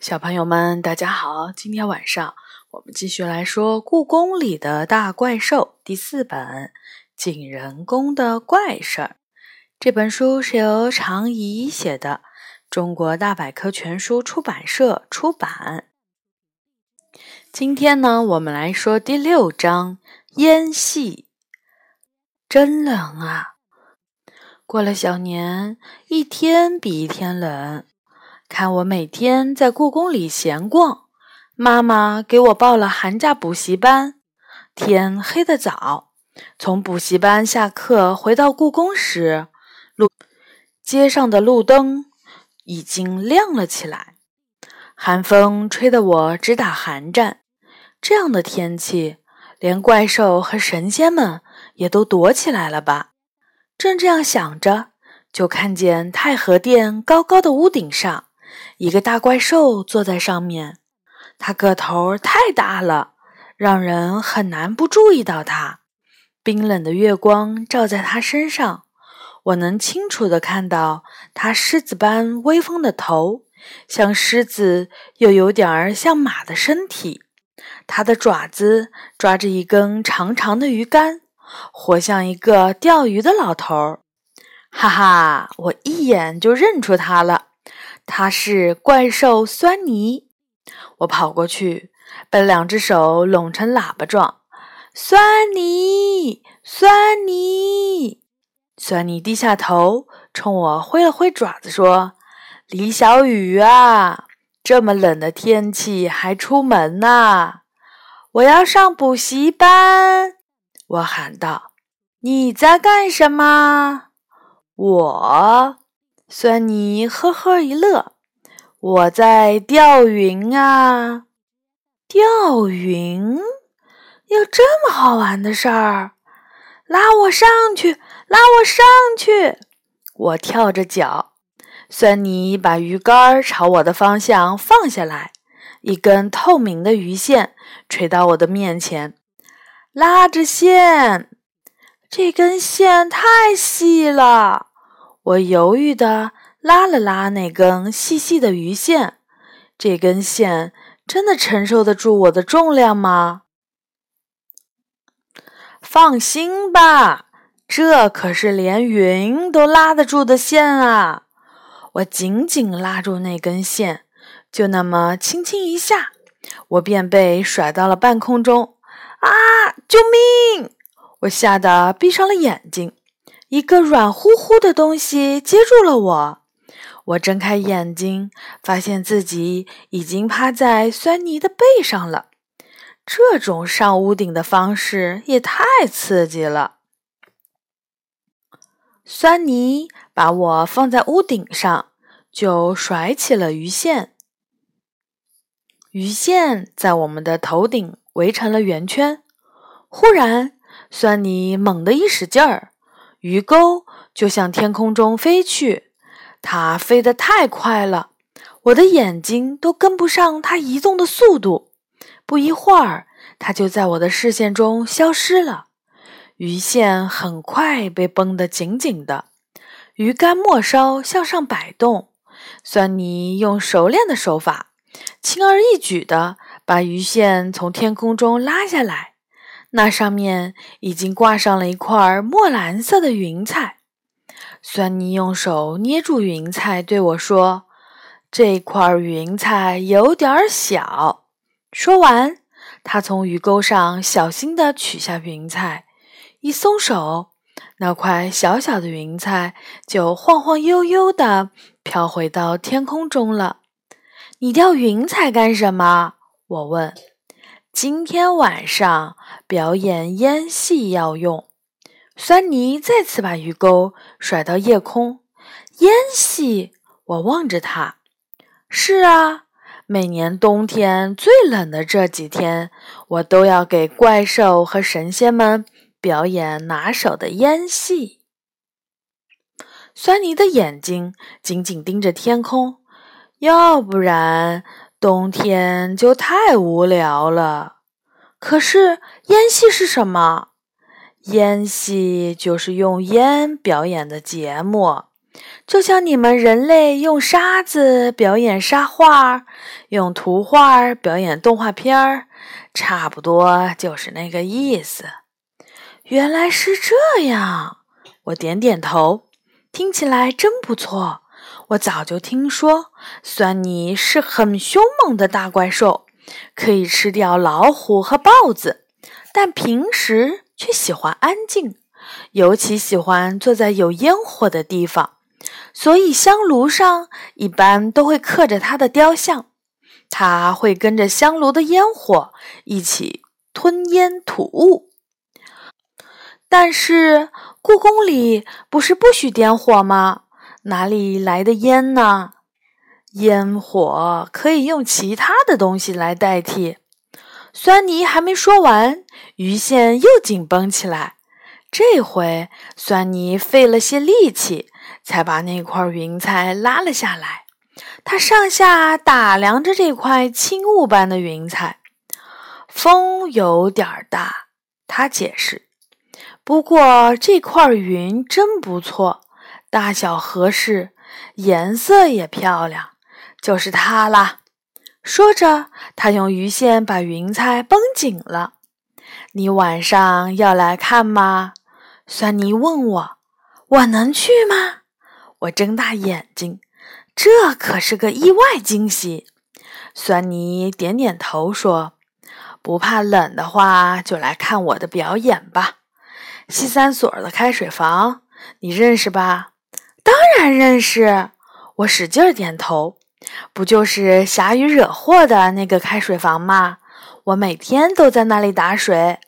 小朋友们，大家好！今天晚上我们继续来说《故宫里的大怪兽》第四本《景仁宫的怪事儿》。这本书是由常怡写的，中国大百科全书出版社出版。今天呢，我们来说第六章烟戏。真冷啊！过了小年，一天比一天冷。看我每天在故宫里闲逛，妈妈给我报了寒假补习班。天黑得早，从补习班下课回到故宫时，路街上的路灯已经亮了起来。寒风吹得我直打寒战。这样的天气，连怪兽和神仙们也都躲起来了吧？正这样想着，就看见太和殿高高的屋顶上。一个大怪兽坐在上面，它个头太大了，让人很难不注意到它。冰冷的月光照在它身上，我能清楚地看到它狮子般威风的头，像狮子又有点儿像马的身体。它的爪子抓着一根长长的鱼竿，活像一个钓鱼的老头儿。哈哈，我一眼就认出它了。他是怪兽酸泥，我跑过去，把两只手拢成喇叭状。酸泥，酸泥，酸泥低下头，冲我挥了挥爪子，说：“李小雨啊，这么冷的天气还出门呐？我要上补习班。”我喊道：“你在干什么？”我。酸泥呵呵一乐，我在钓云啊，钓云有这么好玩的事儿，拉我上去，拉我上去！我跳着脚，酸泥把鱼竿朝我的方向放下来，一根透明的鱼线垂到我的面前，拉着线，这根线太细了。我犹豫地拉了拉那根细细的鱼线，这根线真的承受得住我的重量吗？放心吧，这可是连云都拉得住的线啊！我紧紧拉住那根线，就那么轻轻一下，我便被甩到了半空中。啊！救命！我吓得闭上了眼睛。一个软乎乎的东西接住了我，我睁开眼睛，发现自己已经趴在酸泥的背上了。这种上屋顶的方式也太刺激了。酸泥把我放在屋顶上，就甩起了鱼线，鱼线在我们的头顶围成了圆圈。忽然，酸泥猛地一使劲儿。鱼钩就向天空中飞去，它飞得太快了，我的眼睛都跟不上它移动的速度。不一会儿，它就在我的视线中消失了。鱼线很快被绷得紧紧的，鱼竿末梢向上摆动。酸泥用熟练的手法，轻而易举地把鱼线从天空中拉下来。那上面已经挂上了一块墨蓝色的云彩。酸泥用手捏住云彩，对我说：“这块云彩有点小。”说完，他从鱼钩上小心地取下云彩，一松手，那块小小的云彩就晃晃悠悠地飘回到天空中了。“你钓云彩干什么？”我问。今天晚上表演烟戏要用，酸泥再次把鱼钩甩到夜空。烟戏，我望着他。是啊，每年冬天最冷的这几天，我都要给怪兽和神仙们表演拿手的烟戏。酸泥的眼睛紧紧盯着天空，要不然。冬天就太无聊了。可是烟戏是什么？烟戏就是用烟表演的节目。就像你们人类用沙子表演沙画，用图画表演动画片儿，差不多就是那个意思。原来是这样，我点点头，听起来真不错。我早就听说，酸泥是很凶猛的大怪兽，可以吃掉老虎和豹子，但平时却喜欢安静，尤其喜欢坐在有烟火的地方。所以香炉上一般都会刻着它的雕像，它会跟着香炉的烟火一起吞烟吐雾。但是故宫里不是不许点火吗？哪里来的烟呢？烟火可以用其他的东西来代替。酸泥还没说完，鱼线又紧绷起来。这回酸泥费了些力气。才把那块云彩拉了下来。他上下打量着这块轻雾般的云彩，风有点大。他解释：“不过这块云真不错，大小合适，颜色也漂亮，就是它啦。”说着，他用鱼线把云彩绷紧了。“你晚上要来看吗？”酸泥问我，“我能去吗？”我睁大眼睛，这可是个意外惊喜。酸泥点点头说：“不怕冷的话，就来看我的表演吧。”西三所的开水房，你认识吧？当然认识。我使劲儿点头。不就是霞雨惹祸的那个开水房吗？我每天都在那里打水。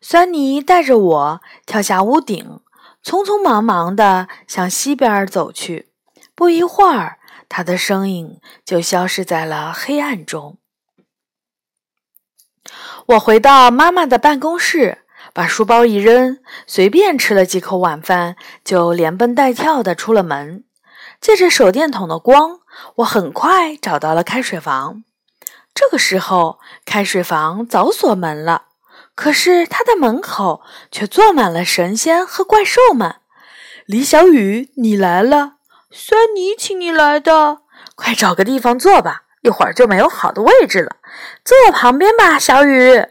酸泥带着我跳下屋顶。匆匆忙忙地向西边走去，不一会儿，他的身影就消失在了黑暗中。我回到妈妈的办公室，把书包一扔，随便吃了几口晚饭，就连蹦带跳地出了门。借着手电筒的光，我很快找到了开水房。这个时候，开水房早锁门了。可是他的门口却坐满了神仙和怪兽们。李小雨，你来了！酸泥，请你来的，快找个地方坐吧，一会儿就没有好的位置了。坐我旁边吧，小雨。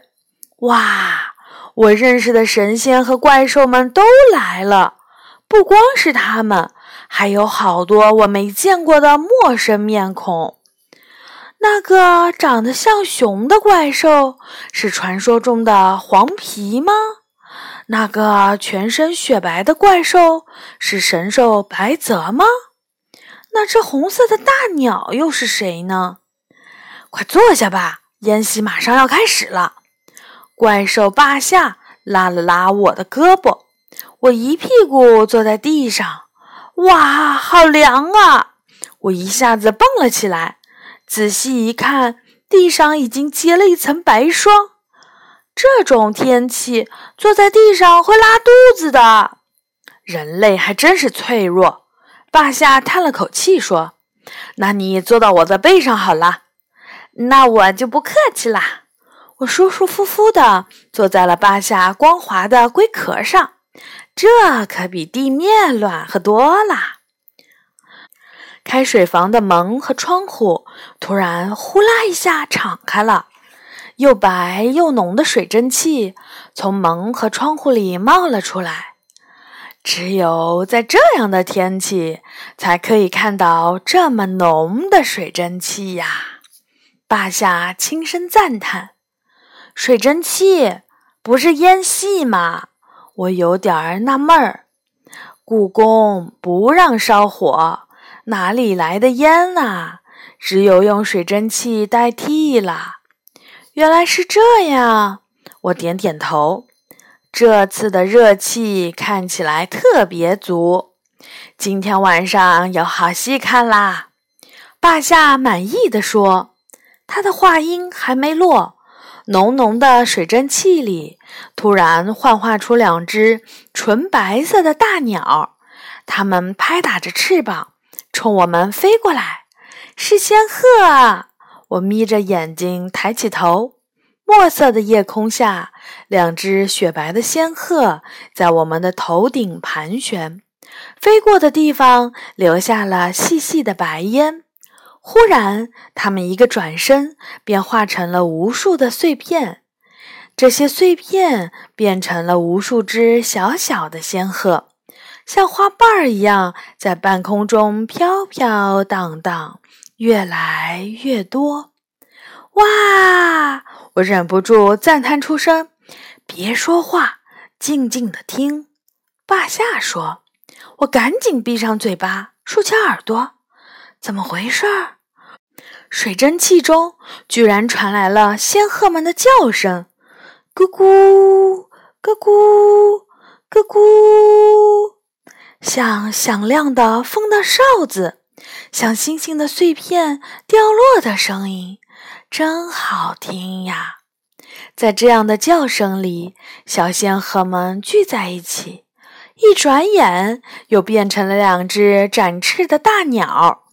哇，我认识的神仙和怪兽们都来了，不光是他们，还有好多我没见过的陌生面孔。那个长得像熊的怪兽是传说中的黄皮吗？那个全身雪白的怪兽是神兽白泽吗？那只红色的大鸟又是谁呢？快坐下吧，宴席马上要开始了。怪兽霸下拉了拉我的胳膊，我一屁股坐在地上。哇，好凉啊！我一下子蹦了起来。仔细一看，地上已经结了一层白霜。这种天气，坐在地上会拉肚子的。人类还真是脆弱。霸下叹了口气说：“那你坐到我的背上好了。”那我就不客气啦。我舒舒服服地坐在了霸下光滑的龟壳上，这可比地面暖和多了。开水房的门和窗户突然呼啦一下敞开了，又白又浓的水蒸气从门和窗户里冒了出来。只有在这样的天气，才可以看到这么浓的水蒸气呀！霸下轻声赞叹：“水蒸气不是烟系吗？”我有点纳闷儿。故宫不让烧火。哪里来的烟啊？只有用水蒸气代替了。原来是这样，我点点头。这次的热气看起来特别足，今天晚上有好戏看啦！霸下满意的说。他的话音还没落，浓浓的水蒸气里突然幻化出两只纯白色的大鸟，它们拍打着翅膀。冲我们飞过来，是仙鹤啊！我眯着眼睛抬起头，墨色的夜空下，两只雪白的仙鹤在我们的头顶盘旋，飞过的地方留下了细细的白烟。忽然，它们一个转身，便化成了无数的碎片。这些碎片变成了无数只小小的仙鹤，像花瓣儿一样在半空中飘飘荡荡，越来越多。哇！我忍不住赞叹出声：“别说话，静静的听。”霸下说：“我赶紧闭上嘴巴，竖起耳朵。怎么回事？水蒸气中居然传来了仙鹤们的叫声：咯咕，咯咕，咯咕，像响亮的风的哨子，像星星的碎片掉落的声音。”真好听呀！在这样的叫声里，小仙鹤们聚在一起，一转眼又变成了两只展翅的大鸟，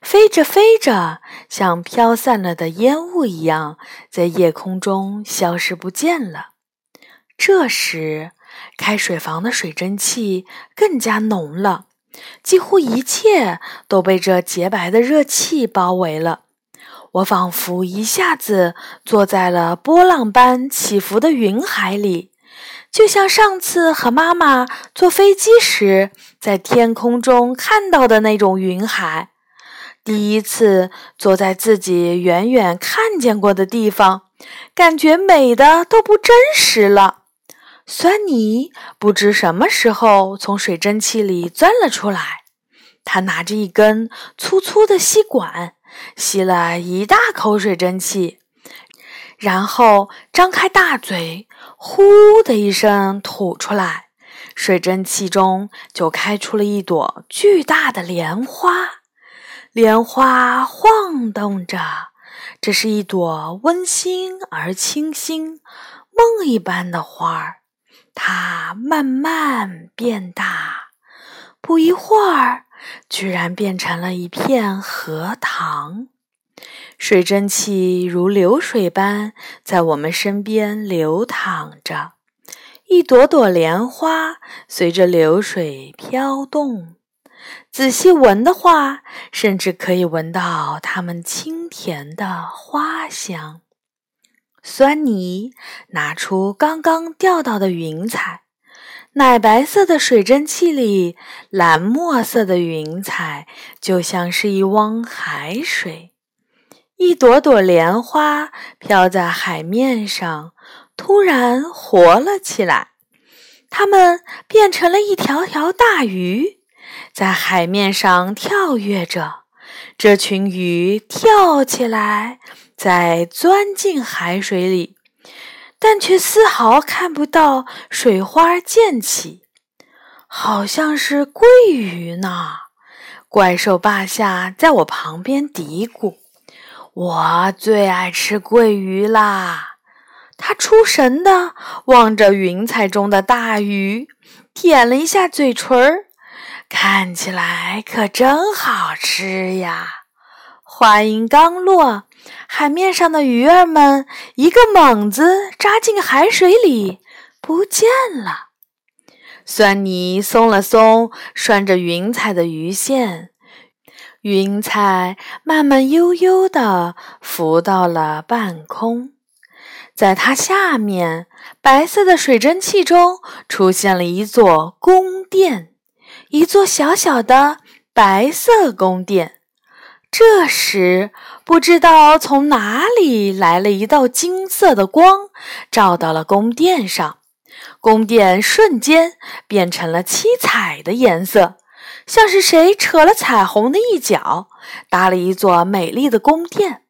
飞着飞着，像飘散了的烟雾一样，在夜空中消失不见了。这时，开水房的水蒸气更加浓了，几乎一切都被这洁白的热气包围了。我仿佛一下子坐在了波浪般起伏的云海里，就像上次和妈妈坐飞机时在天空中看到的那种云海。第一次坐在自己远远看见过的地方，感觉美的都不真实了。酸泥不知什么时候从水蒸气里钻了出来，他拿着一根粗粗的吸管。吸了一大口水蒸气，然后张开大嘴，呼的一声吐出来，水蒸气中就开出了一朵巨大的莲花。莲花晃动着，这是一朵温馨而清新、梦一般的花儿。它慢慢变大，不一会儿。居然变成了一片荷塘，水蒸气如流水般在我们身边流淌着，一朵朵莲花随着流水飘动。仔细闻的话，甚至可以闻到它们清甜的花香。酸泥拿出刚刚钓到的云彩。奶白色的水蒸气里，蓝墨色的云彩就像是一汪海水。一朵朵莲花飘在海面上，突然活了起来。它们变成了一条条大鱼，在海面上跳跃着。这群鱼跳起来，再钻进海水里。但却丝毫看不到水花溅起，好像是鲑鱼呢。怪兽霸下在我旁边嘀咕：“我最爱吃鲑鱼啦！”他出神的望着云彩中的大鱼，舔了一下嘴唇儿，看起来可真好吃呀。话音刚落。海面上的鱼儿们一个猛子扎进海水里，不见了。酸泥松了松拴着云彩的鱼线，云彩慢慢悠悠地浮到了半空。在它下面，白色的水蒸气中出现了一座宫殿，一座小小的白色宫殿。这时，不知道从哪里来了一道金色的光，照到了宫殿上。宫殿瞬间变成了七彩的颜色，像是谁扯了彩虹的一角，搭了一座美丽的宫殿。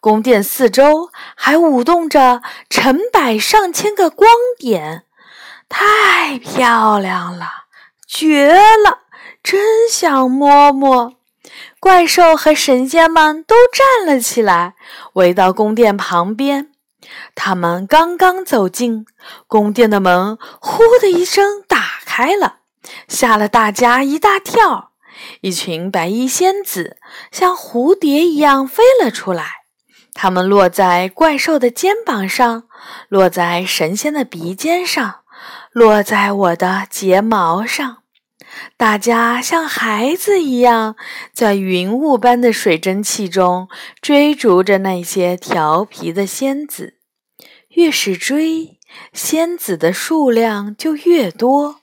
宫殿四周还舞动着成百上千个光点，太漂亮了，绝了！真想摸摸。怪兽和神仙们都站了起来，围到宫殿旁边。他们刚刚走近，宫殿的门“呼”的一声打开了，吓了大家一大跳。一群白衣仙子像蝴蝶一样飞了出来，它们落在怪兽的肩膀上，落在神仙的鼻尖上，落在我的睫毛上。大家像孩子一样，在云雾般的水蒸气中追逐着那些调皮的仙子。越是追，仙子的数量就越多。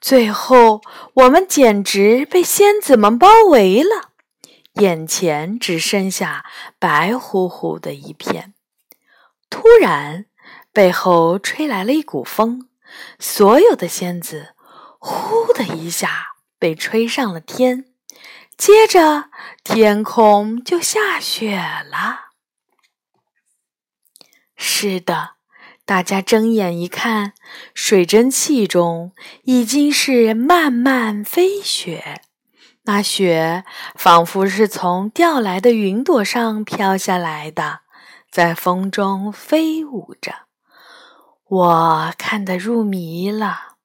最后，我们简直被仙子们包围了，眼前只剩下白乎乎的一片。突然，背后吹来了一股风，所有的仙子。呼的一下被吹上了天，接着天空就下雪了。是的，大家睁眼一看，水蒸气中已经是漫漫飞雪，那雪仿佛是从掉来的云朵上飘下来的，在风中飞舞着。我看得入迷了。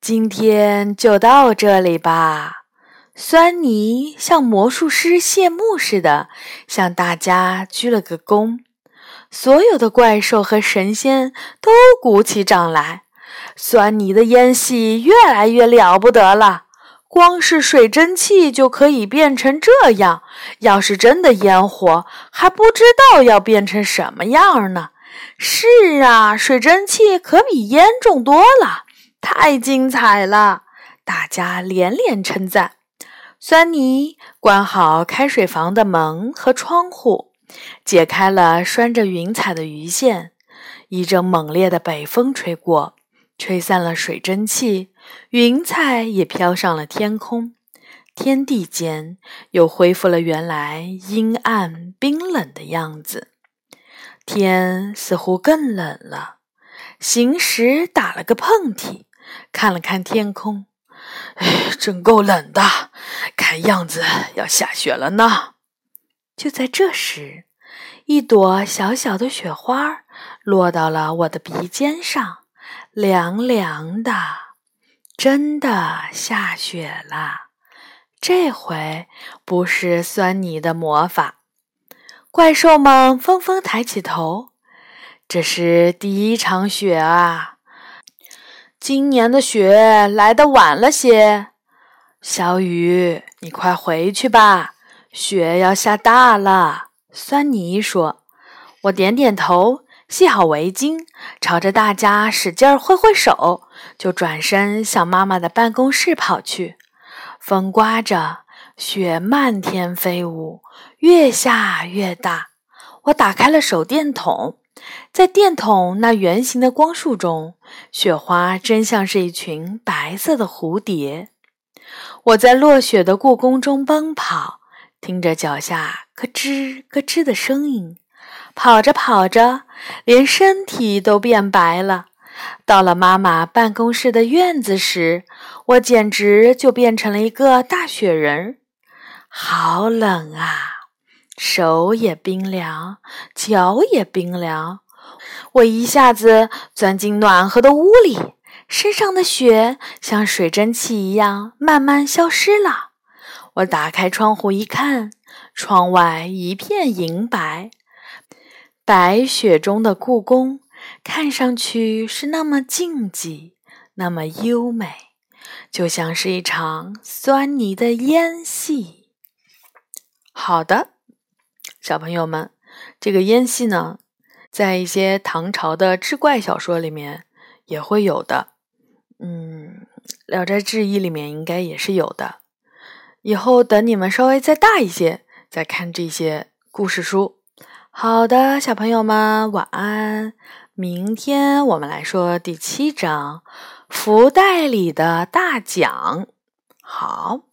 今天就到这里吧。酸泥像魔术师谢幕似的向大家鞠了个躬，所有的怪兽和神仙都鼓起掌来。酸泥的烟戏越来越了不得了，光是水蒸气就可以变成这样，要是真的烟火，还不知道要变成什么样呢。是啊，水蒸气可比烟重多了。太精彩了！大家连连称赞。酸泥关好开水房的门和窗户，解开了拴着云彩的鱼线。一阵猛烈的北风吹过，吹散了水蒸气，云彩也飘上了天空。天地间又恢复了原来阴暗冰冷的样子。天似乎更冷了。行时打了个喷嚏。看了看天空，哎，真够冷的，看样子要下雪了呢。就在这时，一朵小小的雪花落到了我的鼻尖上，凉凉的，真的下雪了。这回不是酸泥的魔法。怪兽们纷纷抬起头，这是第一场雪啊。今年的雪来的晚了些，小雨，你快回去吧，雪要下大了。酸泥说：“我点点头，系好围巾，朝着大家使劲儿挥挥手，就转身向妈妈的办公室跑去。风刮着，雪漫天飞舞，越下越大。我打开了手电筒。”在电筒那圆形的光束中，雪花真像是一群白色的蝴蝶。我在落雪的故宫中奔跑，听着脚下咯吱咯吱的声音，跑着跑着，连身体都变白了。到了妈妈办公室的院子时，我简直就变成了一个大雪人，好冷啊！手也冰凉，脚也冰凉。我一下子钻进暖和的屋里，身上的雪像水蒸气一样慢慢消失了。我打开窗户一看，窗外一片银白，白雪中的故宫看上去是那么静寂，那么优美，就像是一场酸泥的烟戏。好的。小朋友们，这个烟戏呢，在一些唐朝的志怪小说里面也会有的。嗯，《聊斋志异》里面应该也是有的。以后等你们稍微再大一些，再看这些故事书。好的，小朋友们，晚安。明天我们来说第七章《福袋里的大奖》。好。